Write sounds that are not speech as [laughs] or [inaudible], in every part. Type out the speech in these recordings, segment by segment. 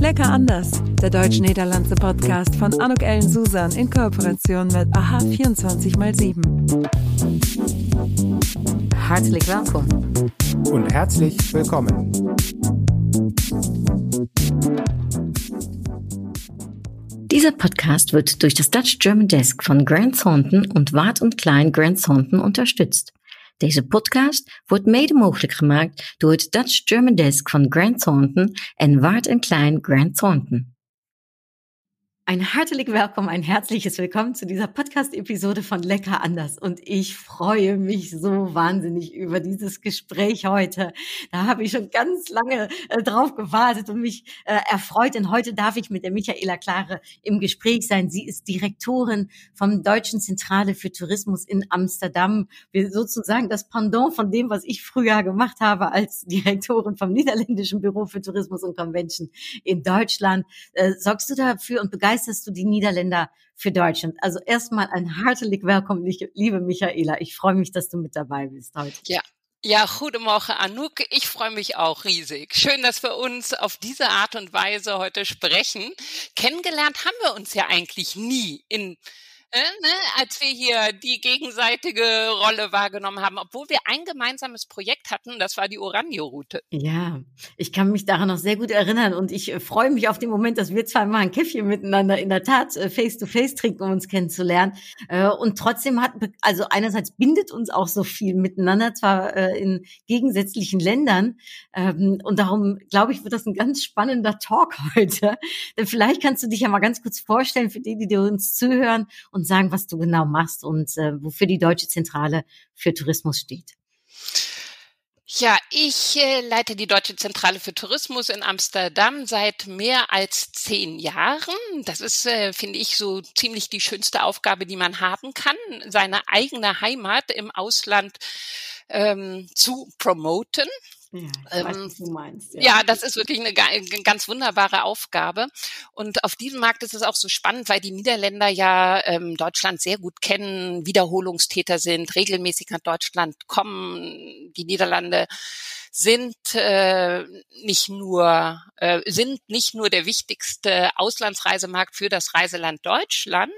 Lecker anders, der deutsch-niederlandse Podcast von Anuk Ellen Susan in Kooperation mit AHA 24x7. Herzlich willkommen. Und herzlich willkommen. Dieser Podcast wird durch das Dutch German Desk von Grant Thornton und Wart und Klein Grant Thornton unterstützt. Deze podcast wordt mede mogelijk gemaakt door het Dutch German Desk van Grant Thornton en Waard Klein Grant Thornton. Ein herzlich Willkommen, ein herzliches Willkommen zu dieser Podcast-Episode von Lecker anders. Und ich freue mich so wahnsinnig über dieses Gespräch heute. Da habe ich schon ganz lange äh, drauf gewartet und mich äh, erfreut. Denn heute darf ich mit der Michaela Klare im Gespräch sein. Sie ist Direktorin vom Deutschen Zentrale für Tourismus in Amsterdam. Wir sozusagen das Pendant von dem, was ich früher gemacht habe als [laughs] Direktorin vom Niederländischen Büro für Tourismus und Convention in Deutschland. Äh, sorgst du dafür und begeisterst begeisterst du die Niederländer für Deutschland? Also erstmal ein herzlich willkommen, liebe Michaela. Ich freue mich, dass du mit dabei bist heute. Ja, ja, guten Morgen, Anouk. Ich freue mich auch riesig. Schön, dass wir uns auf diese Art und Weise heute sprechen. Kennengelernt haben wir uns ja eigentlich nie in ne, als wir hier die gegenseitige Rolle wahrgenommen haben, obwohl wir ein gemeinsames Projekt hatten, das war die Oranio-Route. Ja, ich kann mich daran noch sehr gut erinnern und ich äh, freue mich auf den Moment, dass wir zweimal ein Käffchen miteinander in der Tat äh, face-to-face -face trinken, um uns kennenzulernen. Äh, und trotzdem hat, also einerseits bindet uns auch so viel miteinander, zwar äh, in gegensätzlichen Ländern. Ähm, und darum, glaube ich, wird das ein ganz spannender Talk [laughs] heute. Denn vielleicht kannst du dich ja mal ganz kurz vorstellen für die, die uns zuhören und und sagen, was du genau machst und äh, wofür die Deutsche Zentrale für Tourismus steht. Ja, ich äh, leite die Deutsche Zentrale für Tourismus in Amsterdam seit mehr als zehn Jahren. Das ist, äh, finde ich, so ziemlich die schönste Aufgabe, die man haben kann, seine eigene Heimat im Ausland ähm, zu promoten. Ja, ähm, weiß, du meinst. Ja. ja. das ist wirklich eine ganz wunderbare Aufgabe. Und auf diesem Markt ist es auch so spannend, weil die Niederländer ja ähm, Deutschland sehr gut kennen, Wiederholungstäter sind, regelmäßig nach Deutschland kommen. Die Niederlande sind äh, nicht nur äh, sind nicht nur der wichtigste Auslandsreisemarkt für das Reiseland Deutschland.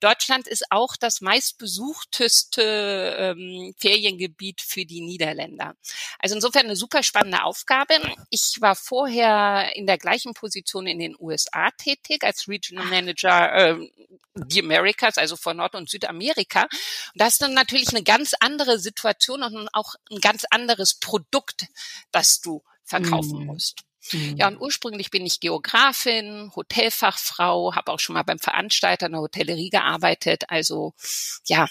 Deutschland ist auch das meistbesuchteste ähm, Feriengebiet für die Niederländer. Also insofern eine super spannende Aufgabe. Ich war vorher in der gleichen Position in den USA tätig als Regional Manager äh, die Americas, also von Nord- und Südamerika. Und das ist dann natürlich eine ganz andere Situation und auch ein ganz anderes Produkt, das du verkaufen mhm. musst. Ja, und ursprünglich bin ich Geografin, Hotelfachfrau, habe auch schon mal beim Veranstalter in der Hotellerie gearbeitet. Also ja,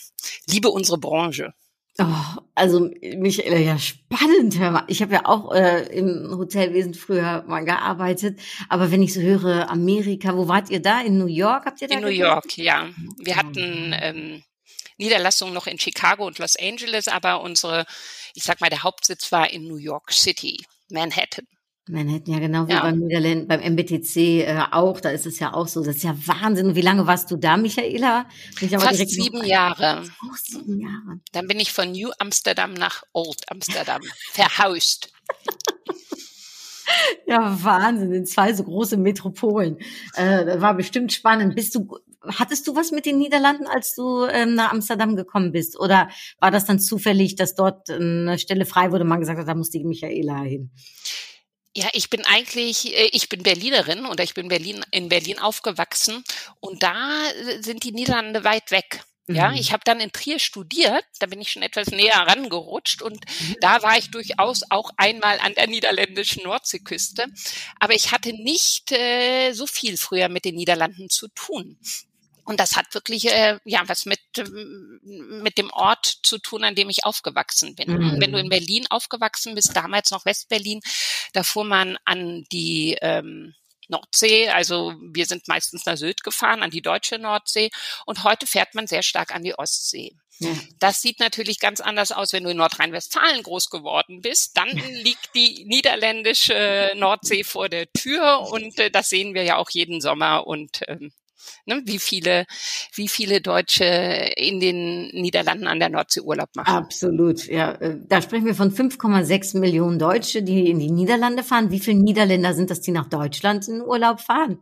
liebe unsere Branche. Oh, also Michaela, ja spannend. Ich habe ja auch äh, im Hotelwesen früher mal gearbeitet, aber wenn ich so höre, Amerika, wo wart ihr da? In New York habt ihr da? In New York, ja. Wir hatten ähm, Niederlassungen noch in Chicago und Los Angeles, aber unsere, ich sag mal, der Hauptsitz war in New York City, Manhattan. Manhattan, ja genau wie ja. beim Niederländen, beim MBTC äh, auch, da ist es ja auch so. Das ist ja Wahnsinn. Wie lange warst du da, Michaela? Fast sieben noch... Jahre. Oh, sieben Jahre. Dann bin ich von New Amsterdam nach Old Amsterdam [laughs] verhaust. ja, Wahnsinn, in zwei so große Metropolen. Äh, das war bestimmt spannend. Bist du, hattest du was mit den Niederlanden, als du ähm, nach Amsterdam gekommen bist? Oder war das dann zufällig, dass dort eine Stelle frei wurde und man gesagt hat, da muss die Michaela hin? Ja, ich bin eigentlich, äh, ich bin Berlinerin oder ich bin Berlin, in Berlin aufgewachsen und da äh, sind die Niederlande weit weg. Ja, mhm. ich habe dann in Trier studiert, da bin ich schon etwas näher rangerutscht und mhm. da war ich durchaus auch einmal an der niederländischen Nordseeküste. Aber ich hatte nicht äh, so viel früher mit den Niederlanden zu tun. Und das hat wirklich äh, ja was mit ähm, mit dem Ort zu tun, an dem ich aufgewachsen bin. Mhm. Wenn du in Berlin aufgewachsen bist, damals noch Westberlin, da fuhr man an die ähm, Nordsee, also wir sind meistens nach Sylt gefahren, an die deutsche Nordsee und heute fährt man sehr stark an die Ostsee. Das sieht natürlich ganz anders aus, wenn du in Nordrhein-Westfalen groß geworden bist. Dann liegt die niederländische Nordsee vor der Tür und äh, das sehen wir ja auch jeden Sommer und ähm, Ne? Wie viele, wie viele Deutsche in den Niederlanden an der Nordsee Urlaub machen. Absolut, ja. Äh, da sprechen wir von 5,6 Millionen Deutsche, die in die Niederlande fahren. Wie viele Niederländer sind das, die nach Deutschland in Urlaub fahren?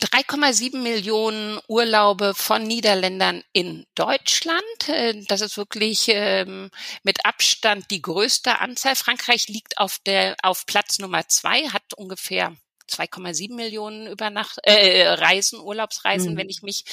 3,7 Millionen Urlaube von Niederländern in Deutschland. Äh, das ist wirklich ähm, mit Abstand die größte Anzahl. Frankreich liegt auf der auf Platz Nummer zwei, hat ungefähr 2,7 Millionen Übernacht äh, Reisen, Urlaubsreisen, mhm. wenn ich mich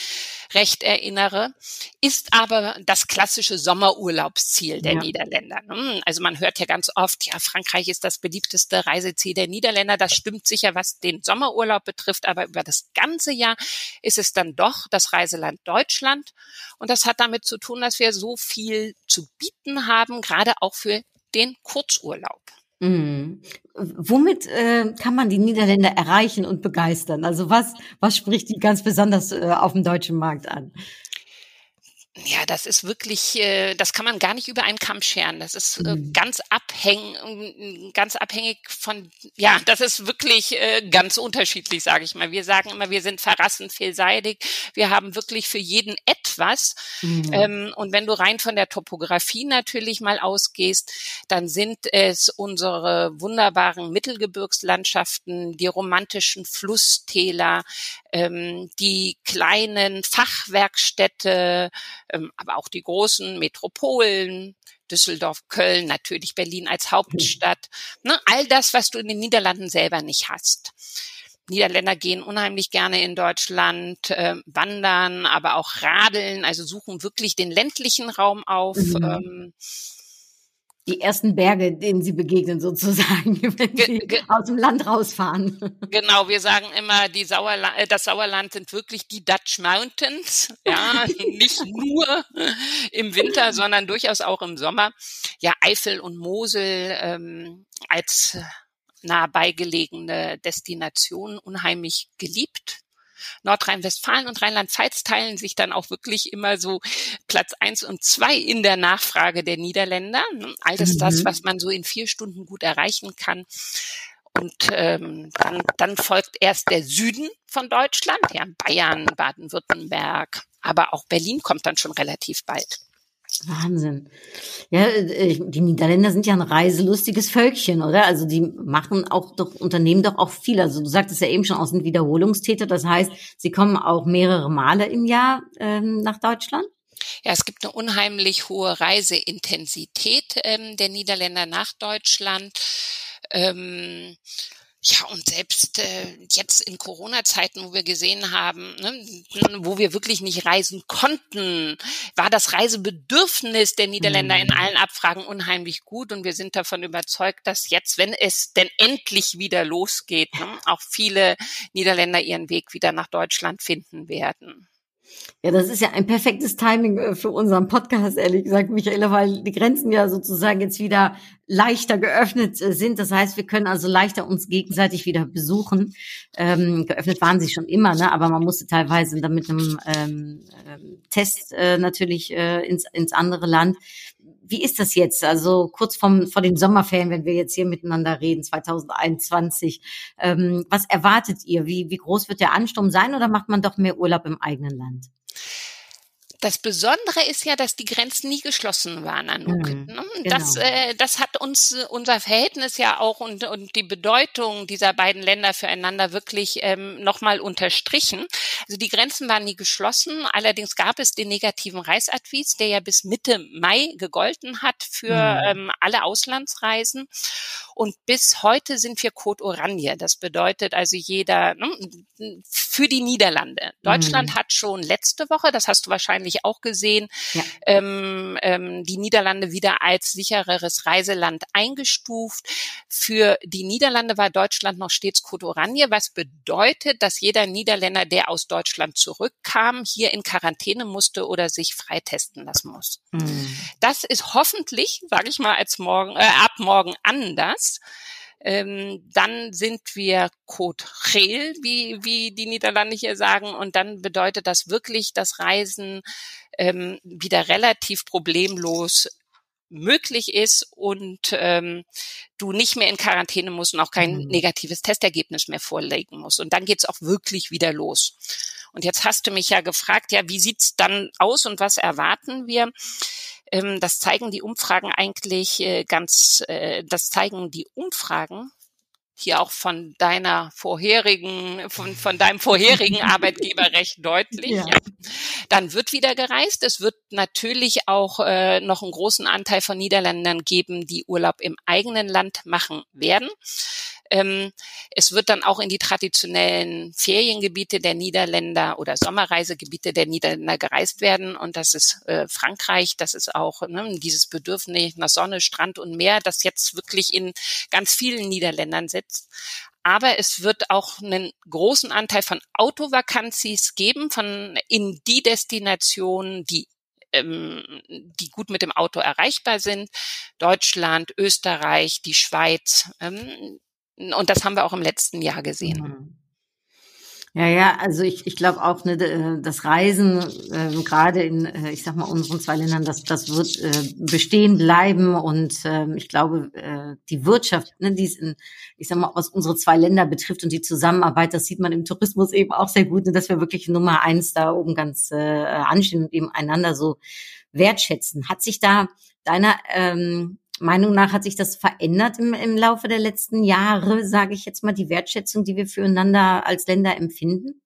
recht erinnere, ist aber das klassische Sommerurlaubsziel der ja. Niederländer. Ne? Also man hört ja ganz oft, ja, Frankreich ist das beliebteste Reiseziel der Niederländer. Das stimmt sicher, was den Sommerurlaub betrifft, aber über das ganze Jahr ist es dann doch das Reiseland Deutschland. Und das hat damit zu tun, dass wir so viel zu bieten haben, gerade auch für den Kurzurlaub. Mhm. Womit äh, kann man die Niederländer erreichen und begeistern? Also was, was spricht die ganz besonders äh, auf dem deutschen Markt an? Ja, das ist wirklich, äh, das kann man gar nicht über einen Kamm scheren. Das ist äh, mhm. ganz abhängig, ganz abhängig von, ja, das ist wirklich äh, ganz unterschiedlich, sage ich mal. Wir sagen immer, wir sind verrassend vielseitig. Wir haben wirklich für jeden etwas. Mhm. Ähm, und wenn du rein von der Topografie natürlich mal ausgehst, dann sind es unsere wunderbaren Mittelgebirgslandschaften, die romantischen Flusstäler, ähm, die kleinen Fachwerkstätte, aber auch die großen Metropolen, Düsseldorf, Köln, natürlich Berlin als Hauptstadt. Ne, all das, was du in den Niederlanden selber nicht hast. Niederländer gehen unheimlich gerne in Deutschland, äh, wandern, aber auch radeln, also suchen wirklich den ländlichen Raum auf. Mhm. Ähm, die ersten Berge, denen sie begegnen sozusagen, [laughs] wenn sie ge aus dem Land rausfahren. Genau, wir sagen immer, die Sauerland, äh, das Sauerland sind wirklich die Dutch Mountains. Ja, nicht nur im Winter, sondern durchaus auch im Sommer. Ja, Eifel und Mosel ähm, als nah beigelegene Destination unheimlich geliebt. Nordrhein-Westfalen und Rheinland-Pfalz teilen sich dann auch wirklich immer so Platz eins und zwei in der Nachfrage der Niederländer. All das, mhm. das, was man so in vier Stunden gut erreichen kann. Und ähm, dann, dann folgt erst der Süden von Deutschland, ja, Bayern, Baden-Württemberg, aber auch Berlin kommt dann schon relativ bald. Wahnsinn. Ja, äh, die Niederländer sind ja ein reiselustiges Völkchen, oder? Also die machen auch doch, unternehmen doch auch viel. Also du sagtest ja eben schon, aus sind Wiederholungstäter. Das heißt, sie kommen auch mehrere Male im Jahr ähm, nach Deutschland? Ja, es gibt eine unheimlich hohe Reiseintensität ähm, der Niederländer nach Deutschland. Ähm, ja, und selbst äh, jetzt in Corona-Zeiten, wo wir gesehen haben, ne, wo wir wirklich nicht reisen konnten, war das Reisebedürfnis der Niederländer mhm. in allen Abfragen unheimlich gut. Und wir sind davon überzeugt, dass jetzt, wenn es denn endlich wieder losgeht, ne, auch viele Niederländer ihren Weg wieder nach Deutschland finden werden. Ja, das ist ja ein perfektes Timing äh, für unseren Podcast, ehrlich gesagt, Michaela, weil die Grenzen ja sozusagen jetzt wieder leichter geöffnet äh, sind. Das heißt, wir können also leichter uns gegenseitig wieder besuchen. Ähm, geöffnet waren sie schon immer, ne? aber man musste teilweise dann mit einem ähm, ähm, Test äh, natürlich äh, ins, ins andere Land. Wie ist das jetzt? Also kurz vom, vor den Sommerferien, wenn wir jetzt hier miteinander reden, 2021. Ähm, was erwartet ihr? Wie, wie groß wird der Ansturm sein oder macht man doch mehr Urlaub im eigenen Land? Das Besondere ist ja, dass die Grenzen nie geschlossen waren, Anouk. Mhm, ne? das, genau. äh, das hat uns unser Verhältnis ja auch und, und die Bedeutung dieser beiden Länder füreinander wirklich ähm, nochmal unterstrichen. Also die Grenzen waren nie geschlossen. Allerdings gab es den negativen Reisadvis, der ja bis Mitte Mai gegolten hat für mhm. ähm, alle Auslandsreisen. Und bis heute sind wir Code Oranje. Das bedeutet also jeder ne, für die Niederlande. Deutschland mhm. hat schon letzte Woche, das hast du wahrscheinlich auch gesehen, ja. ähm, ähm, die Niederlande wieder als sichereres Reiseland eingestuft. Für die Niederlande war Deutschland noch stets Code Oranje, was bedeutet, dass jeder Niederländer, der aus Deutschland zurückkam, hier in Quarantäne musste oder sich freitesten lassen muss. Mhm. Das ist hoffentlich, sage ich mal, als morgen, äh, ab morgen anders ähm, dann sind wir Code Geel, wie, wie die Niederlande hier sagen. Und dann bedeutet das wirklich, dass Reisen ähm, wieder relativ problemlos möglich ist und ähm, du nicht mehr in Quarantäne musst und auch kein mhm. negatives Testergebnis mehr vorlegen musst. Und dann geht's auch wirklich wieder los. Und jetzt hast du mich ja gefragt, ja, wie sieht's dann aus und was erwarten wir? Ähm, das zeigen die Umfragen eigentlich äh, ganz, äh, das zeigen die Umfragen hier auch von deiner vorherigen, von, von deinem vorherigen [laughs] Arbeitgeber recht deutlich. Ja. Ja. Dann wird wieder gereist. Es wird natürlich auch äh, noch einen großen Anteil von Niederländern geben, die Urlaub im eigenen Land machen werden. Ähm, es wird dann auch in die traditionellen Feriengebiete der Niederländer oder Sommerreisegebiete der Niederländer gereist werden. Und das ist äh, Frankreich, das ist auch ne, dieses Bedürfnis nach Sonne, Strand und Meer, das jetzt wirklich in ganz vielen Niederländern sitzt. Aber es wird auch einen großen Anteil von Autovakanzis geben, von in die Destinationen, die ähm, die gut mit dem Auto erreichbar sind. Deutschland, Österreich, die Schweiz. Ähm, und das haben wir auch im letzten Jahr gesehen. Mhm. Ja, ja, also ich, ich glaube auch, ne, das Reisen, äh, gerade in, äh, ich sag mal, unseren zwei Ländern, das, das wird äh, bestehen bleiben. Und äh, ich glaube, äh, die Wirtschaft, ne, die ist in, ich sag mal, was unsere zwei Länder betrifft und die Zusammenarbeit, das sieht man im Tourismus eben auch sehr gut, ne, dass wir wirklich Nummer eins da oben ganz äh, anstehen und eben einander so wertschätzen. Hat sich da deiner ähm, Meinung nach hat sich das verändert im, im Laufe der letzten Jahre, sage ich jetzt mal, die Wertschätzung, die wir füreinander als Länder empfinden?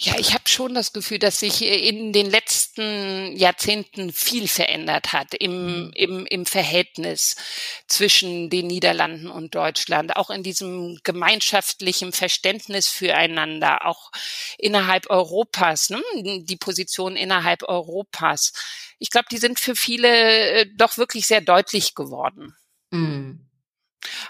Ja, ich habe schon das Gefühl, dass sich in den letzten Jahrzehnten viel verändert hat im, mhm. im, im Verhältnis zwischen den Niederlanden und Deutschland, auch in diesem gemeinschaftlichen Verständnis füreinander, auch innerhalb Europas, ne? die Position innerhalb Europas. Ich glaube, die sind für viele äh, doch wirklich sehr deutlich geworden. Mhm.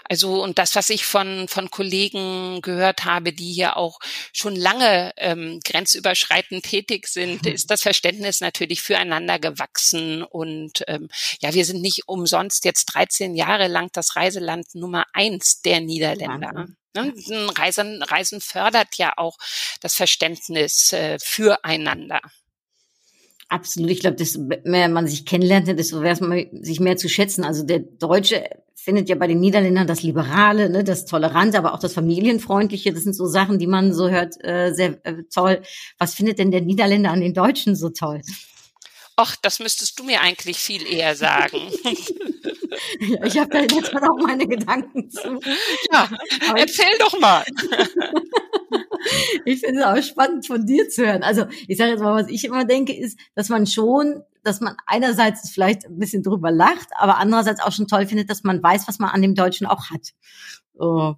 Also und das, was ich von von Kollegen gehört habe, die hier auch schon lange ähm, grenzüberschreitend tätig sind, mhm. ist das Verständnis natürlich füreinander gewachsen und ähm, ja, wir sind nicht umsonst jetzt 13 Jahre lang das Reiseland Nummer eins der Niederländer. Ne? Reisen, Reisen fördert ja auch das Verständnis äh, füreinander. Absolut. Ich glaube, desto mehr man sich kennenlernt, desto mehr man sich mehr zu schätzen. Also der Deutsche findet ja bei den Niederländern das Liberale, ne, das Tolerante, aber auch das Familienfreundliche. Das sind so Sachen, die man so hört, äh, sehr äh, toll. Was findet denn der Niederländer an den Deutschen so toll? Ach, das müsstest du mir eigentlich viel eher sagen. ja, [laughs] ich habe da jetzt auch meine Gedanken zu. Ja, aber erzähl doch mal. [laughs] ich finde es auch spannend von dir zu hören. Also ich sage jetzt mal, was ich immer denke, ist, dass man schon, dass man einerseits vielleicht ein bisschen drüber lacht, aber andererseits auch schon toll findet, dass man weiß, was man an dem Deutschen auch hat. So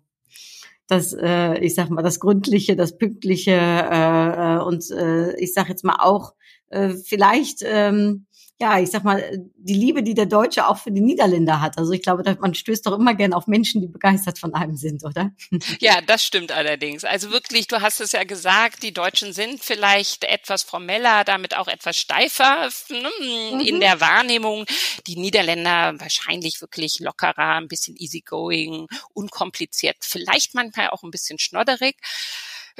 das, äh, ich sag mal, das Gründliche, das Pünktliche äh, äh und äh, ich sag jetzt mal auch äh, vielleicht ähm, ja, ich sag mal, die Liebe, die der Deutsche auch für die Niederländer hat. Also ich glaube, man stößt doch immer gern auf Menschen, die begeistert von einem sind, oder? [laughs] Ja, das stimmt allerdings. Also wirklich, du hast es ja gesagt, die Deutschen sind vielleicht etwas formeller, damit auch etwas steifer ne, mhm. in der Wahrnehmung. Die Niederländer wahrscheinlich wirklich lockerer, ein bisschen easygoing, unkompliziert, vielleicht manchmal auch ein bisschen schnodderig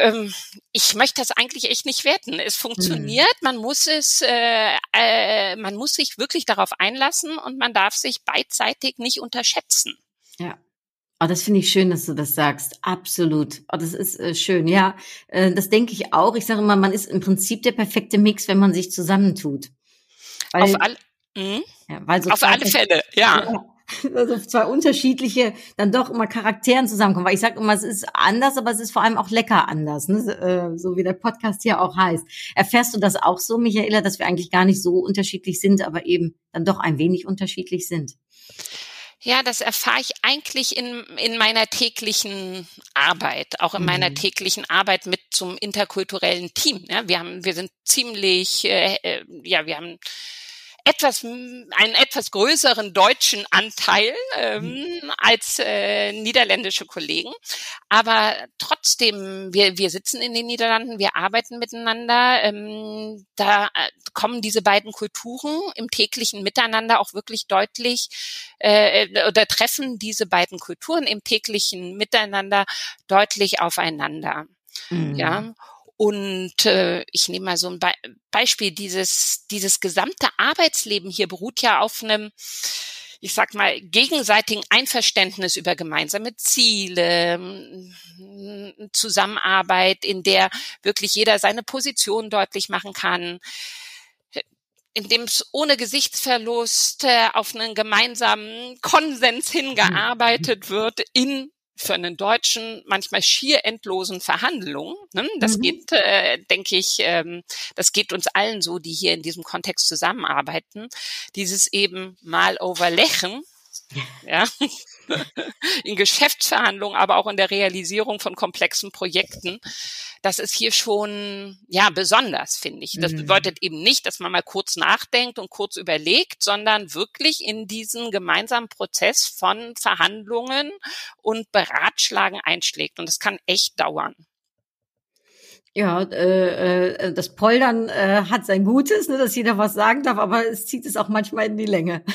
ähm, ich möchte das eigentlich echt nicht werten. Es funktioniert, mhm. man muss es, äh, äh, man muss sich wirklich darauf einlassen und man darf sich beidseitig nicht unterschätzen. Ja. Oh, das finde ich schön, dass du das sagst. Absolut. Oh, das ist äh, schön. Ja, äh, das denke ich auch. Ich sage immer, man ist im Prinzip der perfekte Mix, wenn man sich zusammentut. Weil, Auf, all, mh. ja, weil so Auf alle Fälle, ja. ja [laughs] also zwei unterschiedliche dann doch immer Charakteren zusammenkommen. Weil ich sage immer, es ist anders, aber es ist vor allem auch lecker anders, ne? Äh, so wie der Podcast hier auch heißt. Erfährst du das auch so, Michaela, dass wir eigentlich gar nicht so unterschiedlich sind, aber eben dann doch ein wenig unterschiedlich sind? Ja, das erfahre ich eigentlich in, in meiner täglichen Arbeit, auch in mhm. meiner täglichen Arbeit mit zum interkulturellen Team. Ja, wir haben, wir sind ziemlich, äh, äh ja, wir haben etwas einen etwas größeren deutschen Anteil ähm, mhm. als äh, niederländische Kollegen. Aber trotzdem, wir, wir sitzen in den Niederlanden, wir arbeiten miteinander. Ähm, da äh, kommen diese beiden Kulturen im täglichen Miteinander auch wirklich deutlich äh, oder treffen diese beiden Kulturen im täglichen Miteinander deutlich aufeinander. Mhm. Ja. Und äh, ich nehme mal so ein Be Beispiel, dieses, dieses gesamte Arbeitsleben hier beruht ja auf einem ich sag mal, gegenseitigen Einverständnis über gemeinsame Ziele, Zusammenarbeit, in der wirklich jeder seine Position deutlich machen kann, in dem es ohne Gesichtsverlust äh, auf einen gemeinsamen Konsens hingearbeitet wird in für einen Deutschen manchmal schier endlosen Verhandlungen. Ne? Das mhm. geht, äh, denke ich, ähm, das geht uns allen so, die hier in diesem Kontext zusammenarbeiten. Dieses eben mal overlächen, ja, [laughs] in Geschäftsverhandlungen, aber auch in der Realisierung von komplexen Projekten. Das ist hier schon, ja, besonders, finde ich. Das mhm. bedeutet eben nicht, dass man mal kurz nachdenkt und kurz überlegt, sondern wirklich in diesen gemeinsamen Prozess von Verhandlungen und Beratschlagen einschlägt. Und das kann echt dauern. Ja, äh, äh, das Poldern äh, hat sein Gutes, ne, dass jeder was sagen darf, aber es zieht es auch manchmal in die Länge. [laughs]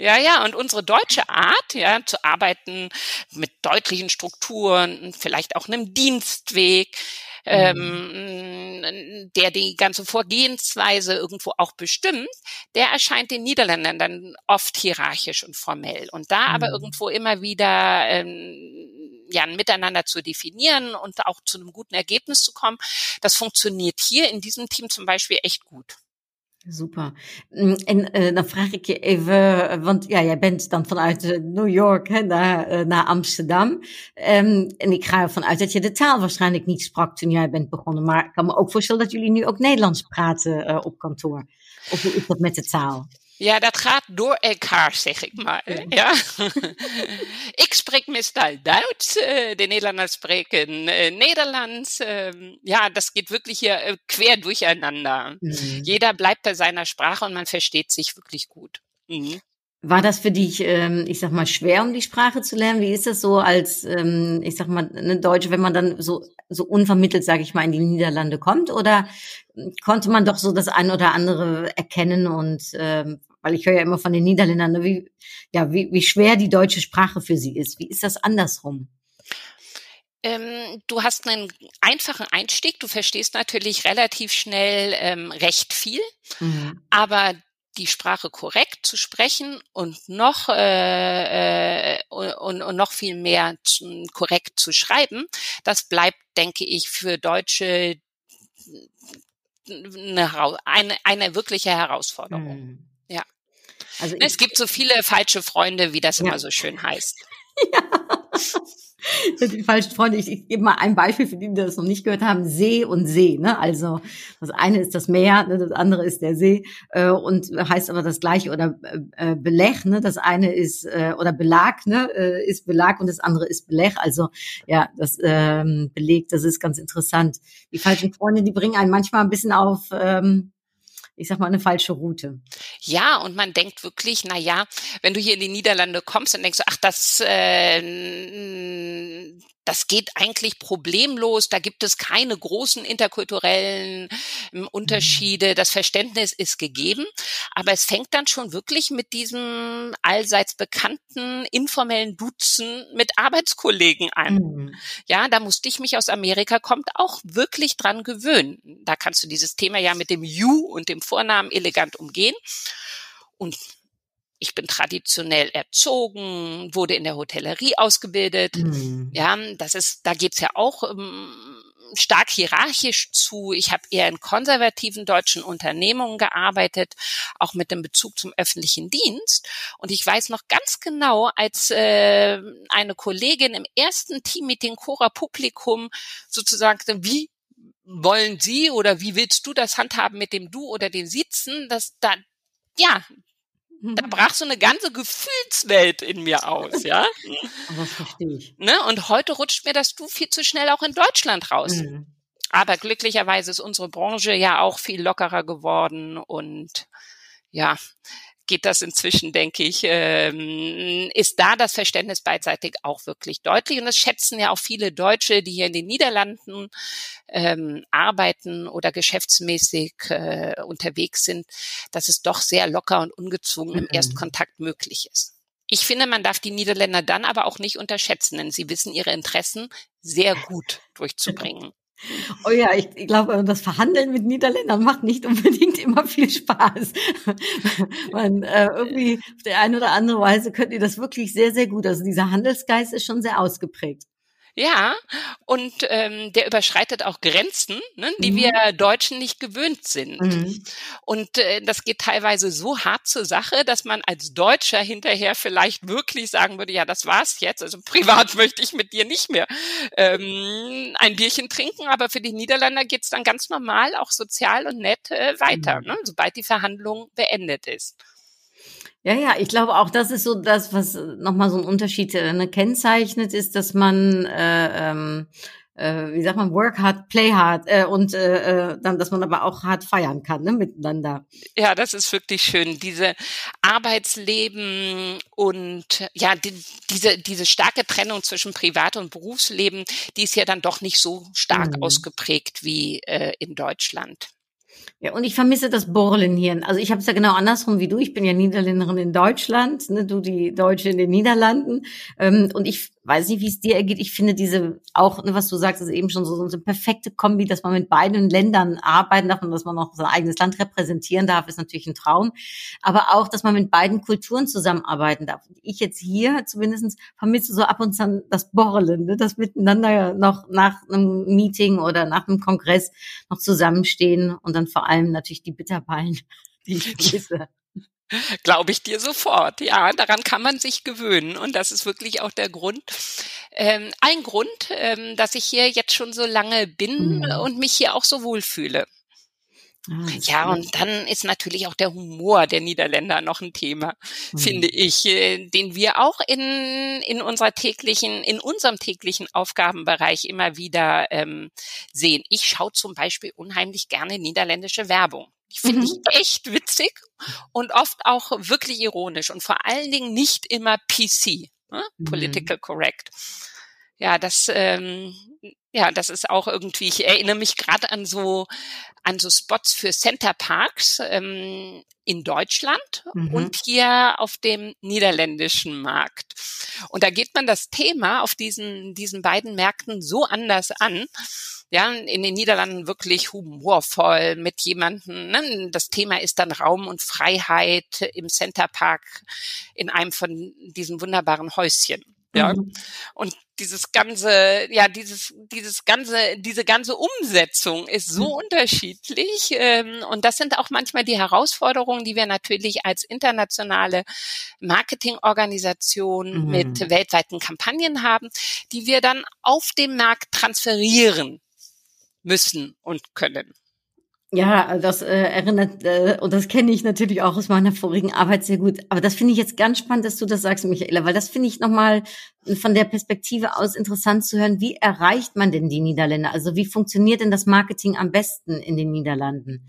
Ja, ja, und unsere deutsche Art, ja, zu arbeiten mit deutlichen Strukturen, vielleicht auch einem Dienstweg, mhm. ähm, der die ganze Vorgehensweise irgendwo auch bestimmt, der erscheint den Niederländern dann oft hierarchisch und formell. Und da mhm. aber irgendwo immer wieder ähm, ja, ein Miteinander zu definieren und auch zu einem guten Ergebnis zu kommen. Das funktioniert hier in diesem Team zum Beispiel echt gut. Super. Mm, en uh, dan vraag ik je even, want ja, jij bent dan vanuit uh, New York hè, naar, uh, naar Amsterdam. Um, en ik ga ervan uit dat je de taal waarschijnlijk niet sprak toen jij bent begonnen. Maar ik kan me ook voorstellen dat jullie nu ook Nederlands praten op kantoor. Of hoe is dat met de taal? Ja, dat gaat door elkaar, zeg ik maar. Ja. [laughs] ik spreek meestal Duits, äh, de Nederlanders spreken äh, Nederlands. Ähm, ja, das geht wirklich hier äh, quer durcheinander. Mhm. Jeder bleibt bei seiner Sprache und man versteht sich wirklich gut. Mhm. War das für dich, ähm, ich sag mal, schwer, um die Sprache zu lernen? Wie ist das so als, ähm, ich sag mal, eine Deutsche, wenn man dann so, so unvermittelt, sage ich mal, in die Niederlande kommt? Oder konnte man doch so das ein oder andere erkennen und ähm, weil ich höre ja immer von den Niederländern, ne, wie, ja, wie, wie schwer die deutsche Sprache für sie ist. Wie ist das andersrum? Ähm, du hast einen einfachen Einstieg. Du verstehst natürlich relativ schnell ähm, recht viel, mhm. aber die Sprache korrekt zu sprechen und noch äh, äh, und, und noch viel mehr zu, korrekt zu schreiben, das bleibt, denke ich, für Deutsche eine, eine, eine wirkliche Herausforderung. Mhm. Also es gibt so viele falsche Freunde, wie das ja. immer so schön heißt. [laughs] Ja. [laughs] die falschen Freunde. Ich, ich gebe mal ein Beispiel für die, die das noch nicht gehört haben. See und See. Ne? Also das eine ist das Meer, ne? das andere ist der See äh, und heißt aber das gleiche. Oder äh, Belech, ne? das eine ist, äh, oder Belag ne? äh, ist Belag und das andere ist Belech. Also ja, das ähm, belegt, das ist ganz interessant. Die falschen Freunde, die bringen einen manchmal ein bisschen auf... Ähm, ich sag mal, eine falsche Route. Ja, und man denkt wirklich, na ja, wenn du hier in die Niederlande kommst, dann denkst du, ach, das, äh, das geht eigentlich problemlos. Da gibt es keine großen interkulturellen ähm, Unterschiede. Das Verständnis ist gegeben. Aber es fängt dann schon wirklich mit diesem allseits bekannten informellen Duzen mit Arbeitskollegen an. Mhm. Ja, da musste ich mich aus Amerika kommt auch wirklich dran gewöhnen. Da kannst du dieses Thema ja mit dem You und dem Vornamen elegant umgehen. Und ich bin traditionell erzogen, wurde in der Hotellerie ausgebildet. Mhm. Ja, das ist, da geht's ja auch ähm, stark hierarchisch zu. Ich habe eher in konservativen deutschen Unternehmungen gearbeitet, auch mit dem Bezug zum öffentlichen Dienst. Und ich weiß noch ganz genau, als äh, eine Kollegin im ersten Teammeeting Cora Publikum sozusagen, wie wollen Sie oder wie willst du das handhaben mit dem Du oder dem Sitzen, dass da ja, da mhm. brach so eine ganze Gefühlswelt in mir aus, ja. Das verstehe ich. Ne? Und heute rutscht mir das Du viel zu schnell auch in Deutschland raus. Mhm. Aber glücklicherweise ist unsere Branche ja auch viel lockerer geworden und ja, geht das inzwischen, denke ich, ähm, ist da das Verständnis beidseitig auch wirklich deutlich. Und das schätzen ja auch viele Deutsche, die hier in den Niederlanden ähm, arbeiten oder geschäftsmäßig äh, unterwegs sind, dass es doch sehr locker und ungezwungen mhm. im Erstkontakt möglich ist. Ich finde, man darf die Niederländer dann aber auch nicht unterschätzen, denn sie wissen ihre Interessen sehr gut durchzubringen. Oh ja, ich, ich glaube, das Verhandeln mit Niederländern macht nicht unbedingt immer viel Spaß. [laughs] Man, äh, irgendwie auf der eine oder andere Weise könnt ihr das wirklich sehr, sehr gut. Also dieser Handelsgeist ist schon sehr ausgeprägt. Ja, und ähm, der überschreitet auch Grenzen, ne, die mhm. wir Deutschen nicht gewöhnt sind. Mhm. Und äh, das geht teilweise so hart zur Sache, dass man als Deutscher hinterher vielleicht wirklich sagen würde, ja, das war's jetzt. Also privat [laughs] möchte ich mit dir nicht mehr ähm, ein Bierchen trinken, aber für die Niederländer geht's dann ganz normal, auch sozial und nett äh, weiter, mhm. ne, sobald die Verhandlung beendet ist. Ja, ja, ich glaube auch, das ist so das, was nochmal so ein Unterschied äh, ne, kennzeichnet, ist, dass man, äh, ähm, äh, wie sagt man, work hard, play hard äh, und äh, äh, dann, dass man aber auch hart feiern kann, ne, miteinander. Ja, das ist wirklich schön. Diese Arbeitsleben und ja, die, diese, diese starke Trennung zwischen Privat- und Berufsleben, die ist ja dann doch nicht so stark mhm. ausgeprägt wie äh, in Deutschland. Ja, und ich vermisse das Borlen hier. Also ich habe es ja genau andersrum wie du. Ich bin ja Niederländerin in Deutschland, ne, du die Deutsche in den Niederlanden. Ähm, und ich weiß nicht, wie es dir ergeht. Ich finde diese auch, ne, was du sagst, ist eben schon so, so eine perfekte Kombi, dass man mit beiden Ländern arbeiten darf und dass man auch sein eigenes Land repräsentieren darf, ist natürlich ein Traum. Aber auch, dass man mit beiden Kulturen zusammenarbeiten darf. Ich jetzt hier zumindest vermisse so ab und an das Borlen, ne, das miteinander noch nach einem Meeting oder nach einem Kongress noch zusammenstehen und dann vor allem natürlich die Bitterballen, [laughs] die ich vermisse. Glaube ich dir sofort. Ja, daran kann man sich gewöhnen. Und das ist wirklich auch der Grund, ähm, ein Grund, ähm, dass ich hier jetzt schon so lange bin mhm. und mich hier auch so wohlfühle. Ah, ja, und dann ist natürlich auch der Humor der Niederländer noch ein Thema, mhm. finde ich, äh, den wir auch in, in unserer täglichen, in unserem täglichen Aufgabenbereich immer wieder ähm, sehen. Ich schaue zum Beispiel unheimlich gerne niederländische Werbung. Die finde mhm. ich echt witzig und oft auch wirklich ironisch und vor allen Dingen nicht immer PC, ne? Mhm. Political Correct. Ja, das, ähm, ja, das ist auch irgendwie, ich erinnere mich gerade an so, an so Spots für Center Parks ähm, in Deutschland mhm. und hier auf dem niederländischen Markt. Und da geht man das Thema auf diesen, diesen beiden Märkten so anders an ja, in den Niederlanden wirklich humorvoll mit jemandem. Ne? Das Thema ist dann Raum und Freiheit im Centerpark in einem von diesen wunderbaren Häuschen. Ja. Mhm. Und dieses ganze, ja, dieses, dieses ganze, diese ganze Umsetzung ist so mhm. unterschiedlich. Ähm, und das sind auch manchmal die Herausforderungen, die wir natürlich als internationale Marketingorganisation mhm. mit weltweiten Kampagnen haben, die wir dann auf dem Markt transferieren müssen und können. Ja, das äh, erinnert, äh, und das kenne ich natürlich auch aus meiner vorigen Arbeit sehr gut. Aber das finde ich jetzt ganz spannend, dass du das sagst, Michaela, weil das finde ich nochmal von der Perspektive aus interessant zu hören. Wie erreicht man denn die Niederländer? Also wie funktioniert denn das Marketing am besten in den Niederlanden?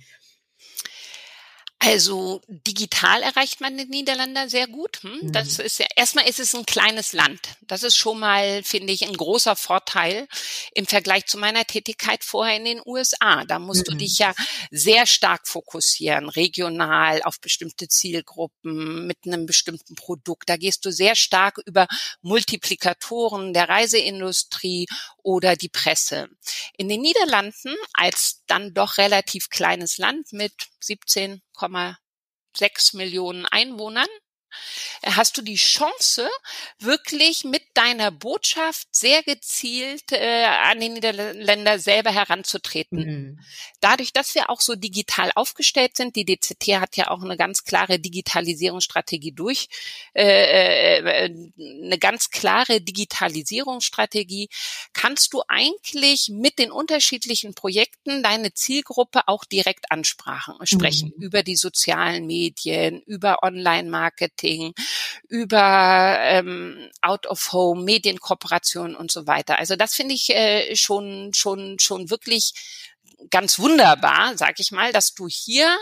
Also digital erreicht man den Niederländer sehr gut. Hm? Das mhm. ist ja erstmal ist es ein kleines Land. Das ist schon mal, finde ich, ein großer Vorteil im Vergleich zu meiner Tätigkeit vorher in den USA. Da musst mhm. du dich ja sehr stark fokussieren, regional auf bestimmte Zielgruppen mit einem bestimmten Produkt. Da gehst du sehr stark über Multiplikatoren der Reiseindustrie oder die Presse. In den Niederlanden als dann doch relativ kleines Land mit 17,6 Millionen Einwohnern hast du die Chance, wirklich mit deiner Botschaft sehr gezielt äh, an die Niederländer selber heranzutreten. Mhm. Dadurch, dass wir auch so digital aufgestellt sind, die DCT hat ja auch eine ganz klare Digitalisierungsstrategie durch, äh, äh, eine ganz klare Digitalisierungsstrategie, kannst du eigentlich mit den unterschiedlichen Projekten deine Zielgruppe auch direkt ansprachen, sprechen mhm. über die sozialen Medien, über Online-Marketing, über ähm, Out-of-Home, Medienkooperation und so weiter. Also das finde ich äh, schon, schon, schon wirklich ganz wunderbar, sag ich mal, dass du hier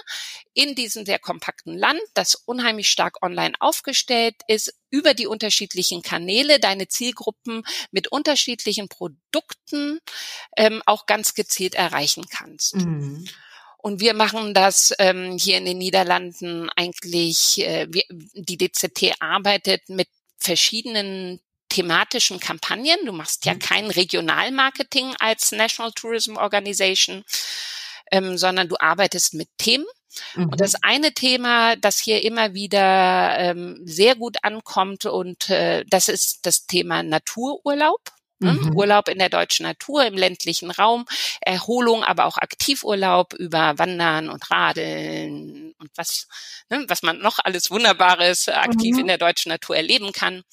in diesem sehr kompakten Land, das unheimlich stark online aufgestellt ist, über die unterschiedlichen Kanäle deine Zielgruppen mit unterschiedlichen Produkten ähm, auch ganz gezielt erreichen kannst. Mhm. Und wir machen das ähm, hier in den Niederlanden eigentlich, äh, wir, die DZT arbeitet mit verschiedenen thematischen Kampagnen. Du machst ja mhm. kein Regionalmarketing als National Tourism Organization, ähm, sondern du arbeitest mit Themen. Mhm. Und das eine Thema, das hier immer wieder ähm, sehr gut ankommt, und äh, das ist das Thema Natururlaub. Ne? Mhm. Urlaub in der deutschen Natur, im ländlichen Raum, Erholung, aber auch Aktivurlaub über Wandern und Radeln und was, ne, was man noch alles Wunderbares aktiv mhm. in der deutschen Natur erleben kann.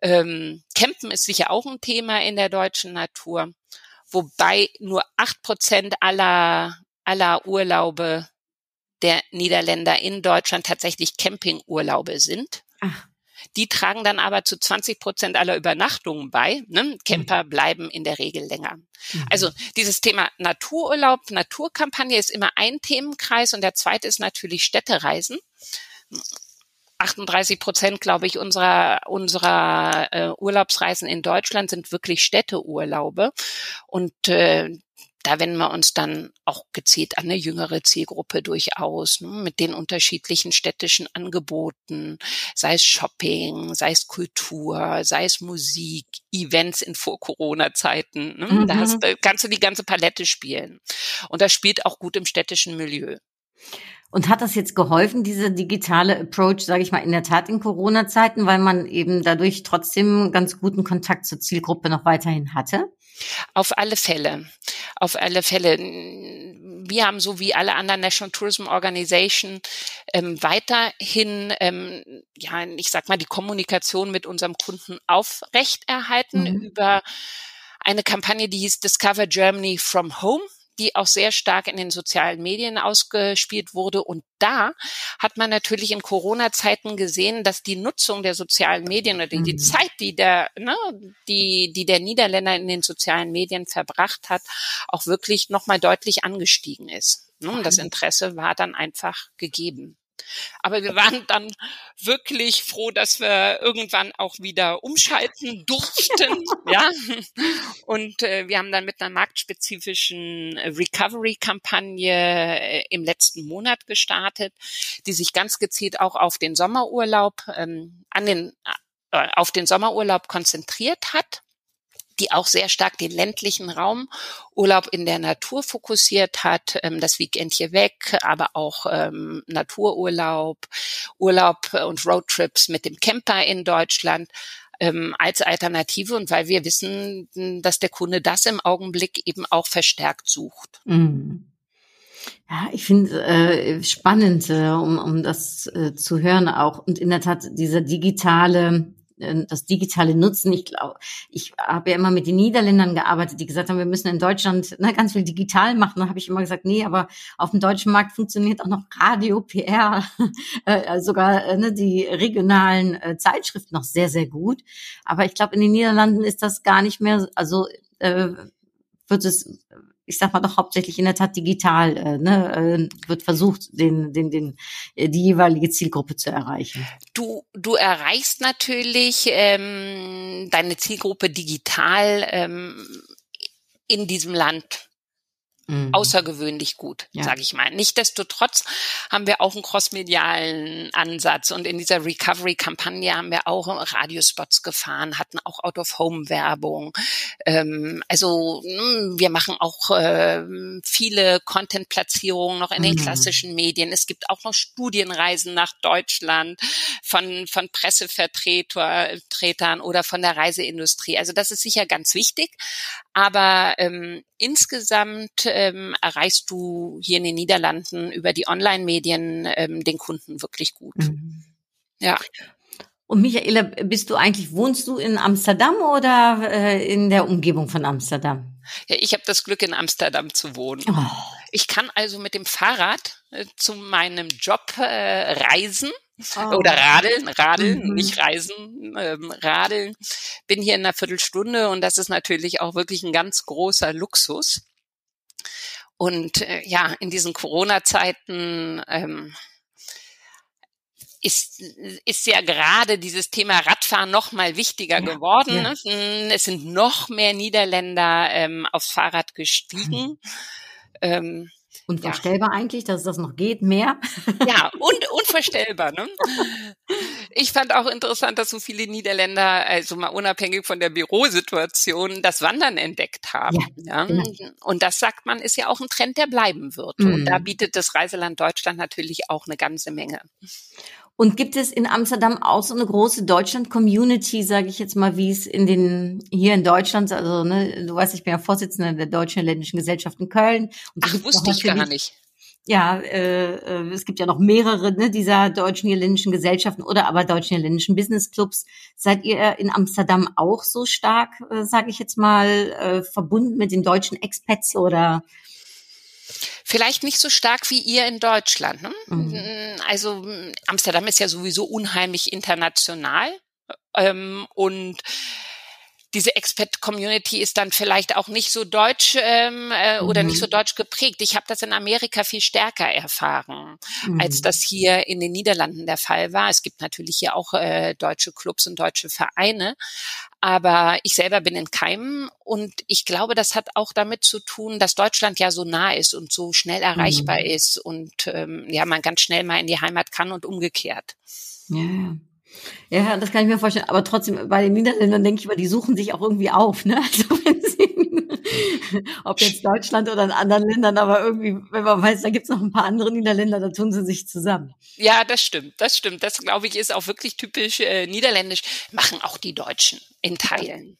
Ähm, Campen ist sicher auch ein Thema in der deutschen Natur, wobei nur acht Prozent aller, aller Urlaube der Niederländer in Deutschland tatsächlich Campingurlaube sind. Ach. Die tragen dann aber zu 20 Prozent aller Übernachtungen bei. Ne? Camper mhm. bleiben in der Regel länger. Mhm. Also dieses Thema Natururlaub, Naturkampagne ist immer ein Themenkreis und der zweite ist natürlich Städtereisen. 38 Prozent, glaube ich, unserer, unserer äh, Urlaubsreisen in Deutschland sind wirklich Städteurlaube. Und äh, da wenden wir uns dann auch gezielt an eine jüngere Zielgruppe durchaus, ne, mit den unterschiedlichen städtischen Angeboten, sei es Shopping, sei es Kultur, sei es Musik, Events in Vor-Corona-Zeiten. Ne, mhm. Da hast, da kannst du die ganze Palette spielen. Und das spielt auch gut im städtischen Milieu. Und hat das jetzt geholfen, diese digitale Approach, sage ich mal, in der Tat in Corona-Zeiten, weil man eben dadurch trotzdem ganz guten Kontakt zur Zielgruppe noch weiterhin hatte? Auf alle Fälle. Auf alle Fälle. Wir haben so wie alle anderen National Tourism Organization ähm, weiterhin, ähm, ja, ich sag mal, die Kommunikation mit unserem Kunden aufrechterhalten mhm. über eine Kampagne, die hieß Discover Germany from Home die auch sehr stark in den sozialen Medien ausgespielt wurde. Und da hat man natürlich in Corona-Zeiten gesehen, dass die Nutzung der sozialen Medien oder die, die mhm. Zeit, die der, ne, die, die der Niederländer in den sozialen Medien verbracht hat, auch wirklich nochmal deutlich angestiegen ist. Ne? Und das Interesse war dann einfach gegeben. Aber wir waren dann wirklich froh, dass wir irgendwann auch wieder umschalten [laughs] durften, ja. Und äh, wir haben dann mit einer marktspezifischen Recovery-Kampagne äh, im letzten Monat gestartet, die sich ganz gezielt auch auf den Sommerurlaub, ähm, an den, äh, auf den Sommerurlaub konzentriert hat die auch sehr stark den ländlichen Raum, Urlaub in der Natur fokussiert hat, ähm, das Weekend hier weg, aber auch ähm, Natururlaub, Urlaub und Roadtrips mit dem Camper in Deutschland ähm, als Alternative und weil wir wissen, dass der Kunde das im Augenblick eben auch verstärkt sucht. Mhm. Ja, ich finde äh, spannend, äh, um, um das äh, zu hören auch. Und in der Tat, dieser digitale äh, das digitale Nutzen. Ich glaube, ich habe ja immer mit den Niederländern gearbeitet, die gesagt haben, wir müssen in Deutschland ne, ganz viel digital machen. Da habe ich immer gesagt, nee, aber auf dem deutschen Markt funktioniert auch noch Radio, PR, [laughs] äh, sogar äh, ne, die regionalen äh, Zeitschriften noch sehr, sehr gut. Aber ich glaube, in den Niederlanden ist das gar nicht mehr, also äh, wird es ich sag mal doch hauptsächlich in der Tat digital, äh, ne, äh, wird versucht, den, den, den, äh, die jeweilige Zielgruppe zu erreichen. Du, du erreichst natürlich ähm, deine Zielgruppe digital ähm, in diesem Land mhm. außergewöhnlich gut, ja. sage ich mal. Nichtsdestotrotz haben wir auch einen crossmedialen Ansatz und in dieser Recovery-Kampagne haben wir auch Radiospots gefahren, hatten auch Out-of-Home-Werbung. Ähm, also hm, wir machen auch äh, viele Content-Platzierungen noch in mhm. den klassischen Medien. Es gibt auch noch Studienreisen nach Deutschland von, von Pressevertretern oder von der Reiseindustrie. Also das ist sicher ganz wichtig. Aber ähm, insgesamt ähm, erreichst du hier in den Niederlanden über die Online-Medien ähm, den Kunden wirklich gut. Mhm. Ja. Und Michaela, bist du eigentlich, wohnst du in Amsterdam oder äh, in der Umgebung von Amsterdam? Ja, ich habe das Glück, in Amsterdam zu wohnen. Oh. Ich kann also mit dem Fahrrad äh, zu meinem Job äh, reisen Oh. Oder radeln, radeln, mhm. nicht reisen, ähm, radeln. Bin hier in einer Viertelstunde und das ist natürlich auch wirklich ein ganz großer Luxus. Und äh, ja, in diesen Corona-Zeiten ähm, ist, ist ja gerade dieses Thema Radfahren noch mal wichtiger ja, geworden. Ja. Ne? Es sind noch mehr Niederländer ähm, aufs Fahrrad gestiegen. Mhm. [laughs] Ähm, Unvorstellbar ja. eigentlich, dass das noch geht, mehr. [laughs] Ja, und unvorstellbar. Ne? Ich fand auch interessant, dass so viele Niederländer, also mal unabhängig von der Bürosituation, das Wandern entdeckt haben. Ja, ja. Genau. Und das sagt man, ist ja auch ein Trend, der bleiben wird. Mhm. Und da bietet das Reiseland Deutschland natürlich auch eine ganze Menge. Und gibt es in Amsterdam auch so eine große Deutschland-Community, sage ich jetzt mal, wie es in den hier in Deutschland, also ne, du weißt, ich bin ja Vorsitzende der Deutschen Hellenischen Gesellschaft in Köln. Und Ach, wusste ich gar nicht. Ja, äh, äh, es gibt ja noch mehrere ne, dieser deutschen niederländischen Gesellschaften oder aber deutschen niederländischen Businessclubs. Seid ihr in Amsterdam auch so stark, äh, sage ich jetzt mal, äh, verbunden mit den deutschen Expats oder Vielleicht nicht so stark wie ihr in Deutschland. Ne? Mhm. Also Amsterdam ist ja sowieso unheimlich international. Ähm, und diese Expat-Community ist dann vielleicht auch nicht so deutsch ähm, äh, mhm. oder nicht so mhm. deutsch geprägt. Ich habe das in Amerika viel stärker erfahren, mhm. als das hier in den Niederlanden der Fall war. Es gibt natürlich hier auch äh, deutsche Clubs und deutsche Vereine, aber ich selber bin in Keimen und ich glaube, das hat auch damit zu tun, dass Deutschland ja so nah ist und so schnell erreichbar mhm. ist und ähm, ja, man ganz schnell mal in die Heimat kann und umgekehrt. Ja. Ja, das kann ich mir vorstellen. Aber trotzdem, bei den Niederländern denke ich mal, die suchen sich auch irgendwie auf, ne? [laughs] Ob jetzt Deutschland oder in anderen Ländern, aber irgendwie, wenn man weiß, da gibt's noch ein paar andere Niederländer, da tun sie sich zusammen. Ja, das stimmt, das stimmt. Das, glaube ich, ist auch wirklich typisch äh, niederländisch. Machen auch die Deutschen in Teilen.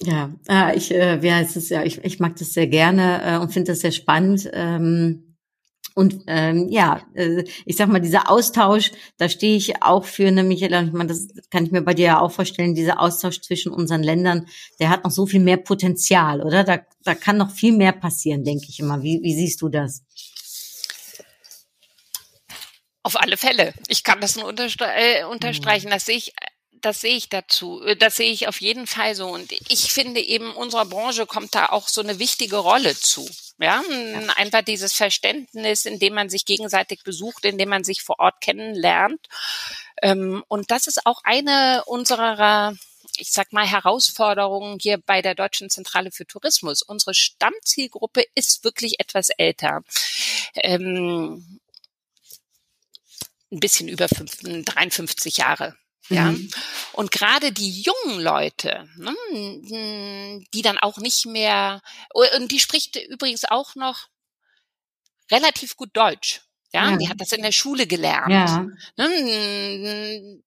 Ja, ah, ich, äh, wie heißt es ja, ich, ich mag das sehr gerne äh, und finde das sehr spannend. Ähm, und ähm, ja, äh, ich sag mal, dieser Austausch, da stehe ich auch für, ne, Michaela, ich meine, das kann ich mir bei dir ja auch vorstellen, dieser Austausch zwischen unseren Ländern, der hat noch so viel mehr Potenzial, oder? Da, da kann noch viel mehr passieren, denke ich immer. Wie, wie siehst du das? Auf alle Fälle. Ich kann das nur unterstre äh, unterstreichen. Das sehe ich das sehe ich dazu. Das sehe ich auf jeden Fall so. Und ich finde eben, unserer Branche kommt da auch so eine wichtige Rolle zu. Ja, einfach dieses Verständnis, indem man sich gegenseitig besucht, indem man sich vor Ort kennenlernt. Ähm, und das ist auch eine unserer ich sag mal, Herausforderungen hier bei der Deutschen Zentrale für Tourismus. Unsere Stammzielgruppe ist wirklich etwas älter. Ähm, ein bisschen über 53 Jahre. Ja. Mhm. Und gerade die jungen Leute, ne, die dann auch nicht mehr, und die spricht übrigens auch noch relativ gut Deutsch. Ja, ja. die hat das in der Schule gelernt. Ja. Ne,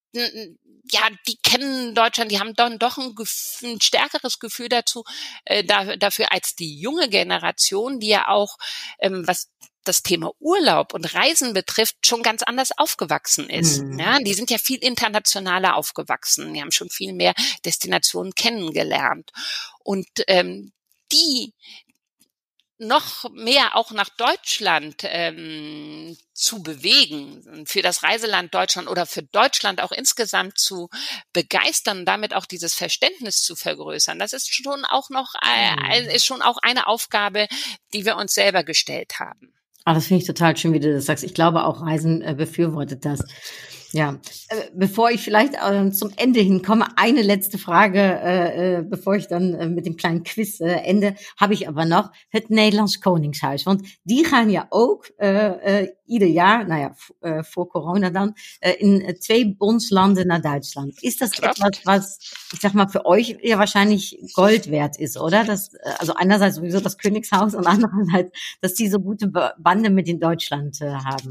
ja, die kennen Deutschland, die haben dann doch ein, ein stärkeres Gefühl dazu, äh, da, dafür als die junge Generation, die ja auch, ähm, was das Thema Urlaub und Reisen betrifft, schon ganz anders aufgewachsen ist. Mhm. Ja, die sind ja viel internationaler aufgewachsen. Die haben schon viel mehr Destinationen kennengelernt. Und ähm, die noch mehr auch nach Deutschland ähm, zu bewegen, für das Reiseland Deutschland oder für Deutschland auch insgesamt zu begeistern, damit auch dieses Verständnis zu vergrößern. Das ist schon auch noch äh, mhm. ist schon auch eine Aufgabe, die wir uns selber gestellt haben. Ah, das finde ich total schön, wie du das sagst. Ich glaube, auch Reisen äh, befürwortet das. Ja, äh, bevor ich vielleicht äh, zum Ende hinkomme, eine letzte Frage, äh, äh, bevor ich dann mit dem kleinen Quiz ende, habe ich aber noch het Nederlands Koningshuis. Want die gaan ja ook ieder jaar, nou ja, vor Corona dann, in zwei Bundslanden nach Deutschland. Ist das Klar. etwas, was, ich sag mal, für euch ja wahrscheinlich Gold wert ist, oder? Das, also einerseits sowieso das Königshaus und andererseits, dass die so gute Bande mit in Deutschland haben.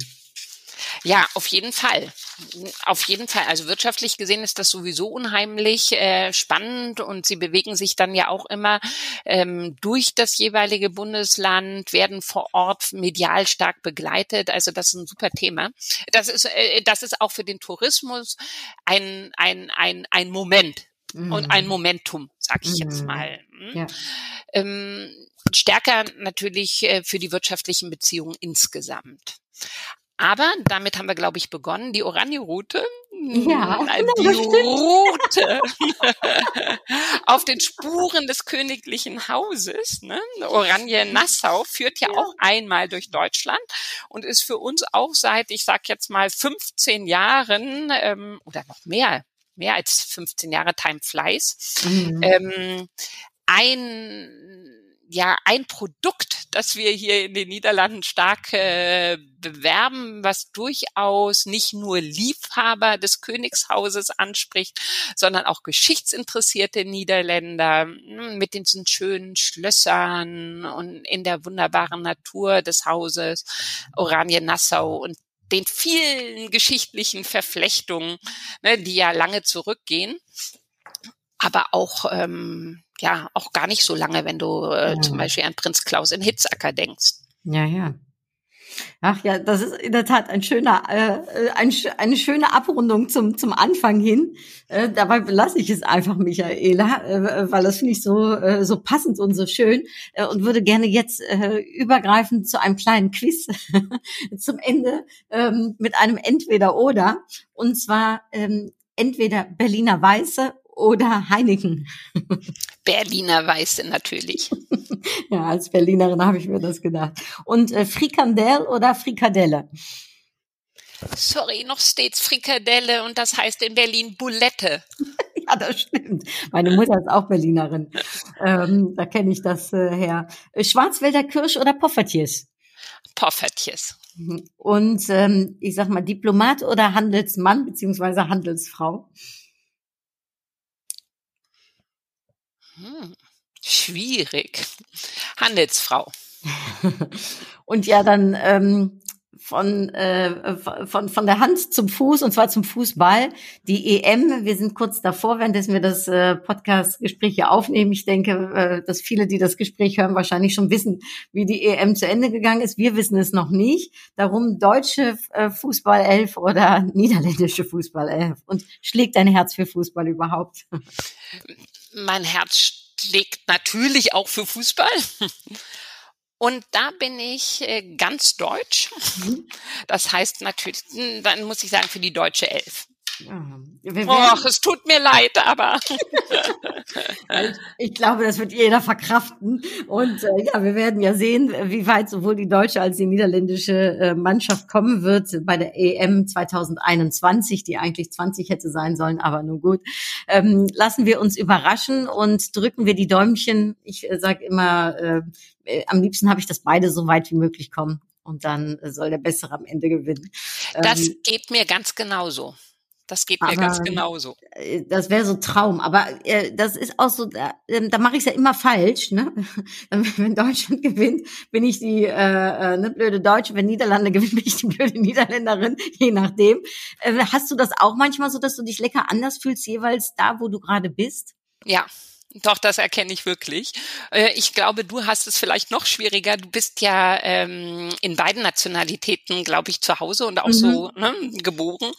Ja, auf jeden Fall. Auf jeden Fall. Also wirtschaftlich gesehen ist das sowieso unheimlich äh, spannend und sie bewegen sich dann ja auch immer ähm, durch das jeweilige Bundesland, werden vor Ort medial stark begleitet. Also das ist ein super Thema. Das ist, äh, das ist auch für den Tourismus ein, ein, ein, ein Moment, mhm. und ein Momentum, sag ich jetzt mhm. mal. Hm? Ja. Ähm, stärker natürlich äh, für die wirtschaftlichen Beziehungen insgesamt. Aber damit haben wir, glaube ich, begonnen. Die Oranje-Route. Ja, die Route [laughs] auf den Spuren des königlichen Hauses. Ne? Oranje Nassau führt ja, ja, auch einmal durch Deutschland und ist für uns auch seit, ich sag jetzt mal, 15 Jahren ähm, oder noch mehr, mehr als 15 Jahre Time Flies, mhm. ähm, ein ja ein Produkt, das wir hier in den Niederlanden stark äh, bewerben, was durchaus nicht nur Liebhaber des Königshauses anspricht, sondern auch geschichtsinteressierte Niederländer hm, mit diesen schönen Schlössern und in der wunderbaren Natur des Hauses Oranien-Nassau und den vielen geschichtlichen Verflechtungen, ne, die ja lange zurückgehen, aber auch ähm, ja auch gar nicht so lange, wenn du äh, ja. zum Beispiel an Prinz Klaus in Hitzacker denkst. Ja, ja. Ach ja, das ist in der Tat ein schöner, äh, ein, eine schöne Abrundung zum, zum Anfang hin. Äh, dabei belasse ich es einfach, Michaela, äh, weil das finde ich so, äh, so passend und so schön äh, und würde gerne jetzt äh, übergreifen zu einem kleinen Quiz [laughs] zum Ende ähm, mit einem Entweder-Oder. Und zwar ähm, entweder Berliner Weiße oder Heineken? Berliner Weiße natürlich. [laughs] ja, als Berlinerin habe ich mir das gedacht. Und äh, Frikandel oder Frikadelle? Sorry, noch stets Frikadelle und das heißt in Berlin Boulette. [laughs] ja, das stimmt. Meine Mutter ist auch Berlinerin. Ähm, da kenne ich das äh, her. Schwarzwälder Kirsch oder Poffertjes? Poffertjes. Und ähm, ich sag mal, Diplomat oder Handelsmann beziehungsweise Handelsfrau? Hm, schwierig. Handelsfrau. [laughs] Und ja, dann ähm, von, äh, von, von der Hand zum Fuß, und zwar zum Fußball. Die EM, wir sind kurz davor, währenddessen wir das äh, Podcast-Gespräch hier aufnehmen. Ich denke, äh, dass viele, die das Gespräch hören, wahrscheinlich schon wissen, wie die EM zu Ende gegangen ist. Wir wissen es noch nicht. Darum deutsche äh, Fußballelf oder niederländische Fußballelf. Und schlägt dein Herz für Fußball überhaupt? [laughs] mein Herz schlägt natürlich auch für Fußball. Und da bin ich äh, ganz deutsch. Das heißt natürlich, hm, dann muss ich sagen, für die deutsche Elf. Och, es tut mir leid, aber. [laughs] ich glaube, das wird jeder verkraften. Und äh, ja, wir werden ja sehen, wie weit sowohl die deutsche als die niederländische äh, Mannschaft kommen wird bei der EM 2021, die eigentlich 20 hätte sein sollen, aber nun gut. Ähm, lassen wir uns überraschen und drücken wir die Däumchen. Ich äh, sage immer, äh, äh, am liebsten habe ich, dass beide so weit wie möglich kommen. Und dann soll der Bessere am Ende gewinnen. Das ähm, geht mir ganz genauso. Das geht mir aber, ganz genauso. Äh, das wäre so Traum. Aber äh, das ist auch so, da, äh, da mache ich es ja immer falsch. Ne? [laughs] Wenn Deutschland [laughs] gewinnt, bin ich die äh, äh, ne, blöde Deutsche. Wenn Niederlande [laughs] gewinnt, bin ich die blöde Niederländerin, je nachdem. Äh, hast du das auch manchmal so, dass du dich lecker anders fühlst, jeweils da, wo du gerade bist? Ja, doch, das erkenne ich wirklich. Äh, ich glaube, du hast es vielleicht noch schwieriger. Du bist ja ähm, in beiden Nationalitäten, glaube ich, zu Hause und auch mhm. so ne, geboren.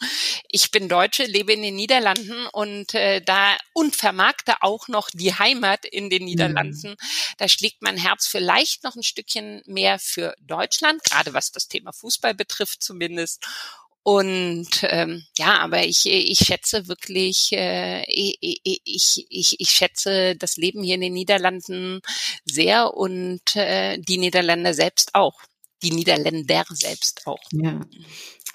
Ich bin Deutsche, lebe in den Niederlanden und äh, da und vermarkte auch noch die Heimat in den Niederlanden. Mhm. Da schlägt mein Herz vielleicht noch ein Stückchen mehr für Deutschland, gerade was das Thema Fußball betrifft zumindest. Und ähm, ja, aber ich, ich schätze wirklich, äh, ich, ich, ich, ich schätze das Leben hier in den Niederlanden sehr und äh, die Niederländer selbst auch. Die Niederländer selbst auch. Ja.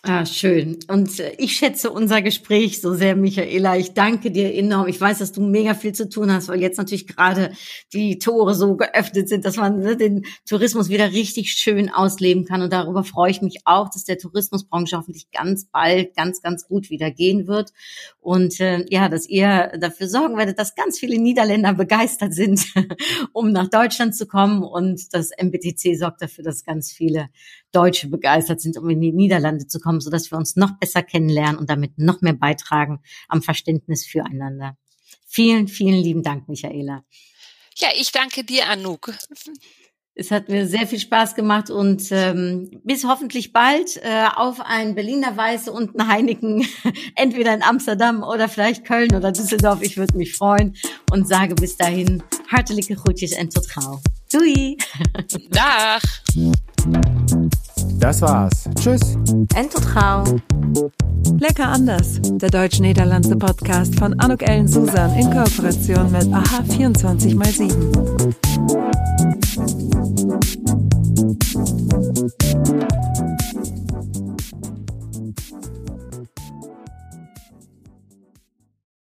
Ah, schön. Und äh, ich schätze unser Gespräch so sehr, Michaela. Ich danke dir enorm. Ich weiß, dass du mega viel zu tun hast, weil jetzt natürlich gerade die Tore so geöffnet sind, dass man ne, den Tourismus wieder richtig schön ausleben kann. Und darüber freue ich mich auch, dass der Tourismusbranche hoffentlich ganz bald ganz, ganz gut wieder gehen wird. Und äh, ja, dass ihr dafür sorgen werdet, dass ganz viele Niederländer begeistert sind, [laughs] um nach Deutschland zu kommen. Und das MBTC sorgt dafür, dass ganz viele Deutsche begeistert sind, um in die Niederlande zu kommen, so dass wir uns noch besser kennenlernen und damit noch mehr beitragen am Verständnis füreinander. Vielen, vielen lieben Dank, Michaela. Ja, ich danke dir, Anouk. Es hat mir sehr viel Spaß gemacht und ähm, bis hoffentlich bald äh, auf ein Berliner Weiße und ein Heineken, [laughs] entweder in Amsterdam oder vielleicht Köln oder Düsseldorf. Ich würde mich freuen und sage bis dahin hartelijke groetjes en tot gauw. Doei! Dag! [laughs] Das war's. Tschüss. Entotrau. Lecker anders. Der deutsch-niederlandse Podcast von Anuk Ellen Susan in Kooperation mit AH24x7.